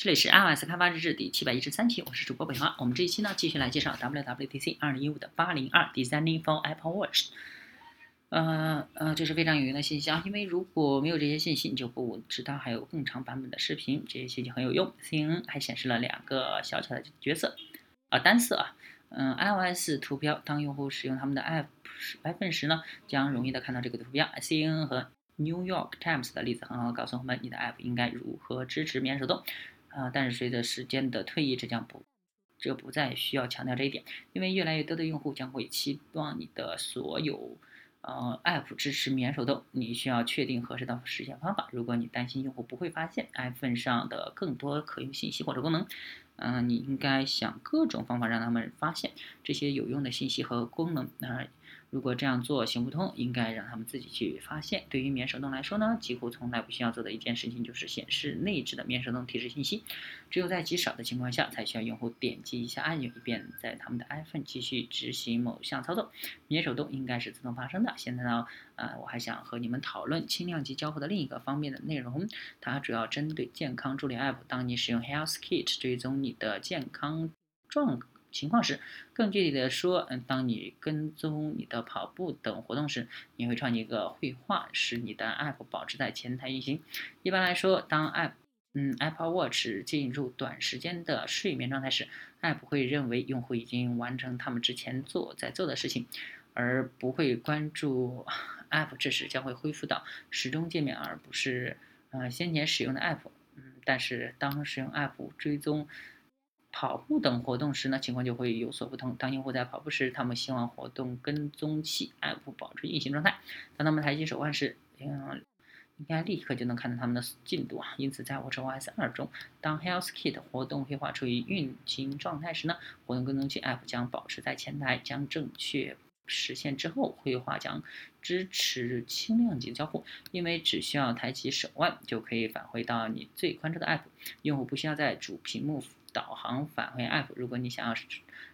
这里是 iOS 开发日志第七百一十三期，我是主播北华。我们这一期呢，继续来介绍 WWDC 二零一五的八零二 Designing for Apple Watch。呃呃，这是非常有用的信息啊，因为如果没有这些信息，你就不知道还有更长版本的视频，这些信息很有用。CNN 还显示了两个小巧的角色啊，单色啊，嗯，iOS 图标，当用户使用他们的 App iPhone 时呢，将容易的看到这个图标。CNN 和 New York Times 的例子很好，告诉我们你的 App 应该如何支持免手动。啊，但是随着时间的推移，这将不，这不再需要强调这一点，因为越来越多的用户将会期望你的所有，呃，App 支持免手动。你需要确定合适的实现方法。如果你担心用户不会发现 iPhone 上的更多可用信息或者功能，嗯，你应该想各种方法让他们发现这些有用的信息和功能。那。如果这样做行不通，应该让他们自己去发现。对于免手动来说呢，几乎从来不需要做的一件事情就是显示内置的免手动提示信息。只有在极少的情况下，才需要用户点击一下按钮，以便在他们的 iPhone 继续执行某项操作。免手动应该是自动发生的。现在呢，呃，我还想和你们讨论轻量级交互的另一个方面的内容，它主要针对健康助理 App。当你使用 Health Kit 追踪你的健康状。情况时，更具体的说，嗯，当你跟踪你的跑步等活动时，你会创建一个绘画，使你的 App 保持在前台运行。一般来说，当 App，嗯，Apple Watch 进入短时间的睡眠状态时，App 会认为用户已经完成他们之前做在做的事情，而不会关注 App 这时将会恢复到时钟界面，而不是呃先前使用的 App。嗯，但是当使用 App 追踪。跑步等活动时呢，情况就会有所不同。当用户在跑步时，他们希望活动跟踪器 App 保持运行状态；当他们抬起手腕时，嗯，应该立刻就能看到他们的进度啊。因此，在 WatchOS 2中，当 Health Kit 活动绘画处于运行状态时呢，活动跟踪器 App 将保持在前台，将正确实现之后，绘画将支持轻量级的交互，因为只需要抬起手腕就可以返回到你最关注的 App，用户不需要在主屏幕。导航返回 App。如果你想要使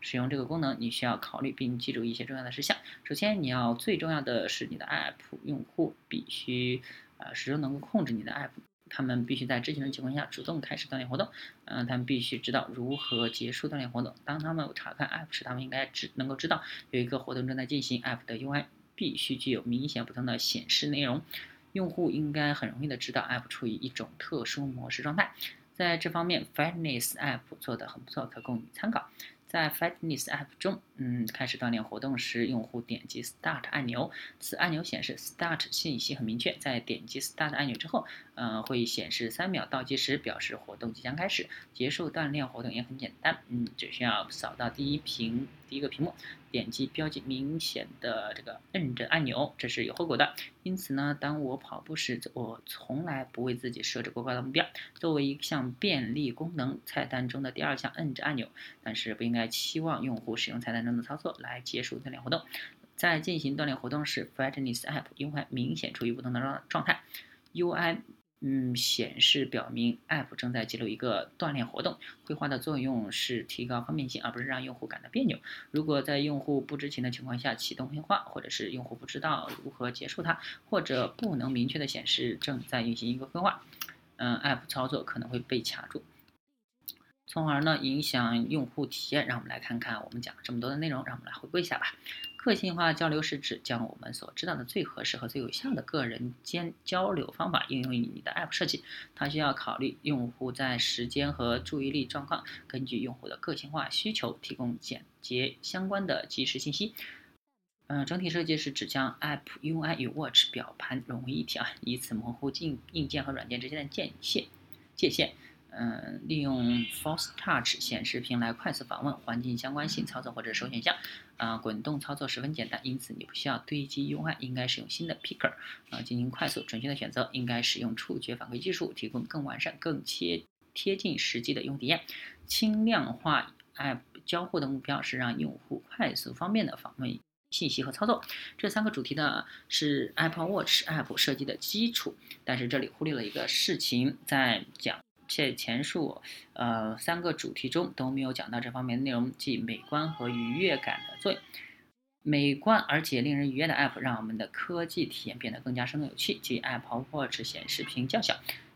使用这个功能，你需要考虑并记住一些重要的事项。首先，你要最重要的是你的 App 用户必须呃始终能够控制你的 App，他们必须在知情的情况下主动开始锻炼活动。嗯，他们必须知道如何结束锻炼活动。当他们查看 App 时，他们应该知能够知道有一个活动正在进行。App 的 UI 必须具有明显不同的显示内容。用户应该很容易的知道 App 处于一种特殊模式状态。在这方面，Fitness App 做的很不错，可供你参考。在 Fitness App 中，嗯，开始锻炼活动时，用户点击 Start 按钮，此按钮显示 Start 信息很明确。在点击 Start 按钮之后，呃，会显示三秒倒计时，表示活动即将开始。结束锻炼活动也很简单，嗯，只需要扫到第一屏第一个屏幕。点击标记明显的这个摁着按钮，这是有后果的。因此呢，当我跑步时，我从来不为自己设置过高的目标。作为一项便利功能，菜单中的第二项摁着按钮，但是不应该期望用户使用菜单中的操作来结束锻炼活动。在进行锻炼活动时，Fitness App 因为明显处于不同的状状态，UI。嗯，显示表明 App 正在记录一个锻炼活动。绘画的作用是提高方便性，而不是让用户感到别扭。如果在用户不知情的情况下启动绘画，或者是用户不知道如何结束它，或者不能明确的显示正在运行一个绘画，嗯，App 操作可能会被卡住，从而呢影响用户体验。让我们来看看我们讲了这么多的内容，让我们来回顾一下吧。个性化交流是指将我们所知道的最合适和最有效的个人间交流方法应用于你的 App 设计。它需要考虑用户在时间和注意力状况，根据用户的个性化需求提供简洁相关的即时信息。嗯，整体设计是指将 App UI 与 Watch 表盘融为一体啊，以此模糊硬硬件和软件之间的界限界限。嗯，利用 Force Touch 显示屏来快速访问环境相关性操作或者首选项。啊，滚动操作十分简单，因此你不需要堆积 UI，应该使用新的 Picker 啊进行快速准确的选择。应该使用触觉反馈技术，提供更完善、更贴贴近实际的用户体验。轻量化 App 交互的目标是让用户快速方便的访问信息和操作。这三个主题呢是 Apple Watch App 设计的基础，但是这里忽略了一个事情，在讲。且前述，呃，三个主题中都没有讲到这方面的内容，即美观和愉悦感的作用。美观而且令人愉悦的 App 让我们的科技体验变得更加生动有趣。即 Apple Watch 显示屏较小，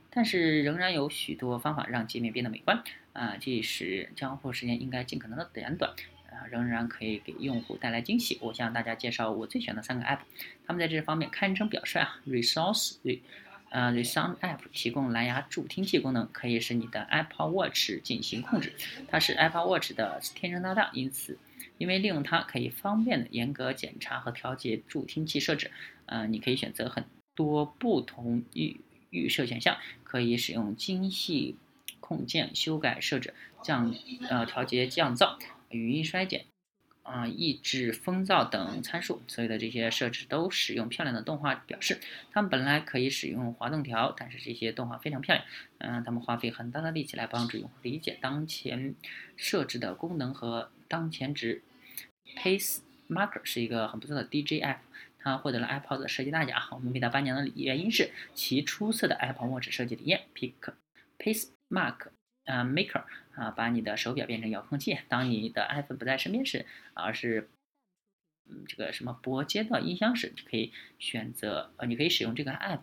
但是仍然有许多方法让界面变得美观啊，即使交互时间应该尽可能的简短啊，仍然可以给用户带来惊喜。我向大家介绍我最喜欢的三个 app，他们在这方面堪称表率啊。Resource 呃，Resound App 提供蓝牙助听器功能，可以使你的 Apple Watch 进行控制。它是 Apple Watch 的天生搭档，因此，因为利用它可以方便的严格检查和调节助听器设置。呃，你可以选择很多不同预预设选项，可以使用精细控件修改设置，降呃调节降噪、语音衰减。啊，抑制风噪等参数，所有的这些设置都使用漂亮的动画表示。它们本来可以使用滑动条，但是这些动画非常漂亮。嗯，他们花费很大的力气来帮助用户理解当前设置的功能和当前值。Pace Marker 是一个很不错的 D J F，它获得了 Apple 的设计大奖。我们为它颁奖的原因是其出色的 Apple Watch 设计理念。Pick Pace Mark。啊，Maker 啊，把你的手表变成遥控器。当你的 iPhone 不在身边时，而是嗯这个什么拨接到音箱时，就可以选择呃，你可以使用这个 app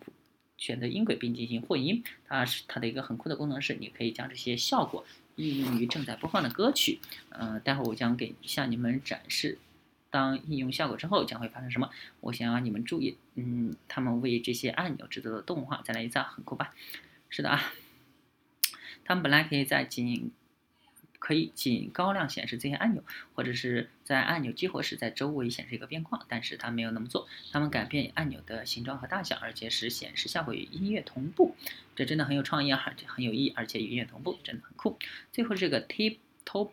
选择音轨并进行混音。它是它的一个很酷的功能是，你可以将这些效果应用于正在播放的歌曲。嗯，待会我将给向你们展示，当应用效果之后将会发生什么。我想让你们注意，嗯，他们为这些按钮制作的动画。再来一次，啊很酷吧？是的啊。他们本来可以在仅可以仅高亮显示这些按钮，或者是在按钮激活时在周围显示一个边框，但是它没有那么做。他们改变按钮的形状和大小，而且使显示效果与音乐同步。这真的很有创意啊，很有意义，而且与音乐同步，真的很酷。最后这个 Tip Top。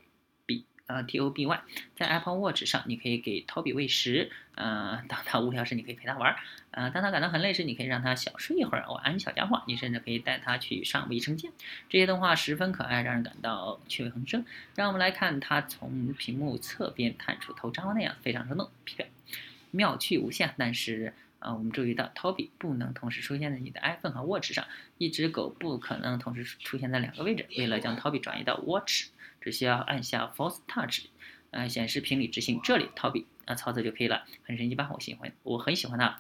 呃，T O B Y，在 Apple Watch 上，你可以给 Toby 喂食。呃，当他无聊时，你可以陪他玩。呃，当他感到很累时，你可以让他小睡一会儿。晚安，小家伙。你甚至可以带他去上卫生间。这些动画十分可爱，让人感到趣味横生。让我们来看他从屏幕侧边探出头张望那样，非常生动，妙趣无限。但是，啊，我们注意到 Toby 不能同时出现在你的 iPhone 和 Watch 上。一只狗不可能同时出现在两个位置。为了将 Toby 转移到 Watch。只需要按下 Force Touch，呃，显示屏里执行这里逃避，啊，操作就可以了，很神奇吧？我喜欢，我很喜欢它，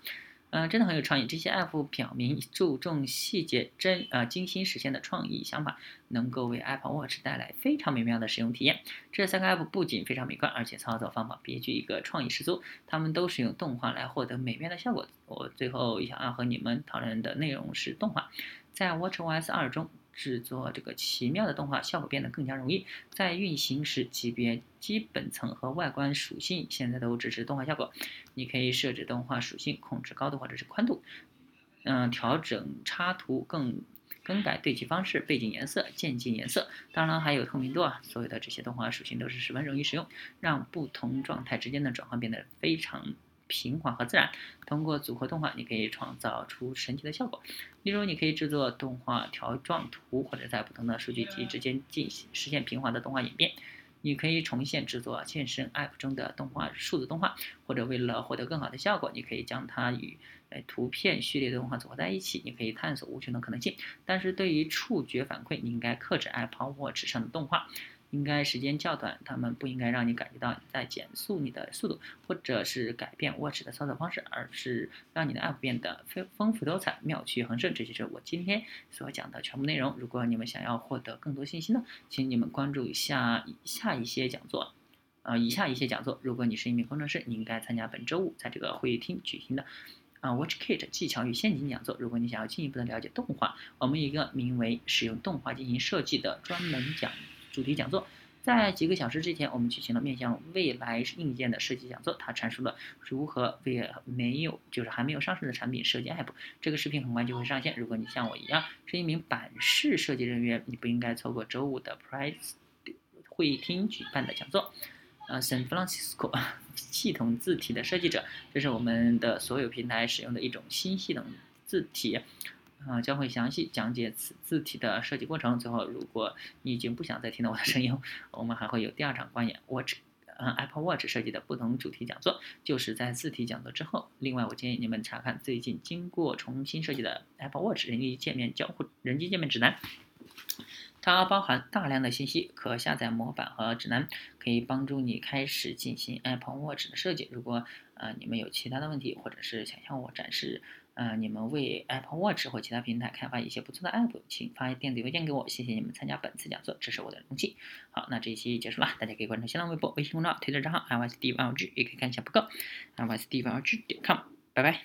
嗯，真的很有创意。这些 App 表明注重细节、真呃精心实现的创意想法，能够为 Apple Watch 带来非常美妙的使用体验。这三个 App 不仅非常美观，而且操作方法别具一个创意十足。它们都是用动画来获得美妙的效果。我最后想要和你们讨论的内容是动画，在 WatchOS 2中。制作这个奇妙的动画效果变得更加容易。在运行时，级别、基本层和外观属性现在都支持动画效果。你可以设置动画属性，控制高度或者是宽度，嗯，调整插图，更更改对齐方式、背景颜色、渐进颜色，当然还有透明度啊。所有的这些动画属性都是十分容易使用，让不同状态之间的转换变得非常。平滑和自然，通过组合动画，你可以创造出神奇的效果。例如，你可以制作动画条状图，或者在不同的数据集之间进行实现平滑的动画演变。你可以重现制作健身 App 中的动画数字动画，或者为了获得更好的效果，你可以将它与呃图片序列的动画组合在一起。你可以探索无穷的可能性。但是对于触觉反馈，你应该克制 Apple Watch 上的动画。应该时间较短，他们不应该让你感觉到在减速你的速度，或者是改变 Watch 的操作方式，而是让你的 App 变得丰丰富多彩、妙趣横生。这就是我今天所讲的全部内容。如果你们想要获得更多信息呢，请你们关注一下以下一些讲座，呃，以下一些讲座。如果你是一名工程师，你应该参加本周五在这个会议厅举行的啊 WatchKit 技巧与陷阱讲座。如果你想要进一步的了解动画，我们一个名为“使用动画进行设计”的专门讲。主题讲座在几个小时之前，我们举行了面向未来硬件的设计讲座。它阐述了如何为没有就是还没有上市的产品设计 App。这个视频很快就会上线。如果你像我一样是一名板式设计人员，你不应该错过周五的 Price 会议厅举办的讲座。呃，San Francisco 系统字体的设计者，这是我们的所有平台使用的一种新系统字体。啊，将会详细讲解此字体的设计过程。最后，如果你已经不想再听到我的声音，我们还会有第二场关于 Watch，嗯，Apple Watch 设计的不同主题讲座，就是在字体讲座之后。另外，我建议你们查看最近经过重新设计的 Apple Watch 人机界面交互人机界面指南，它包含大量的信息、可下载模板和指南，可以帮助你开始进行 Apple Watch 的设计。如果呃你们有其他的问题，或者是想向我展示。呃，你们为 Apple Watch 或其他平台开发一些不错的 App，请发电子邮件给我。谢谢你们参加本次讲座，这是我的荣幸。好，那这一期结束了，大家可以关注新浪微博、微信公众号、推特账号 i y s d v l g 也可以看一下博客 i y s d v l g 点 com，拜拜。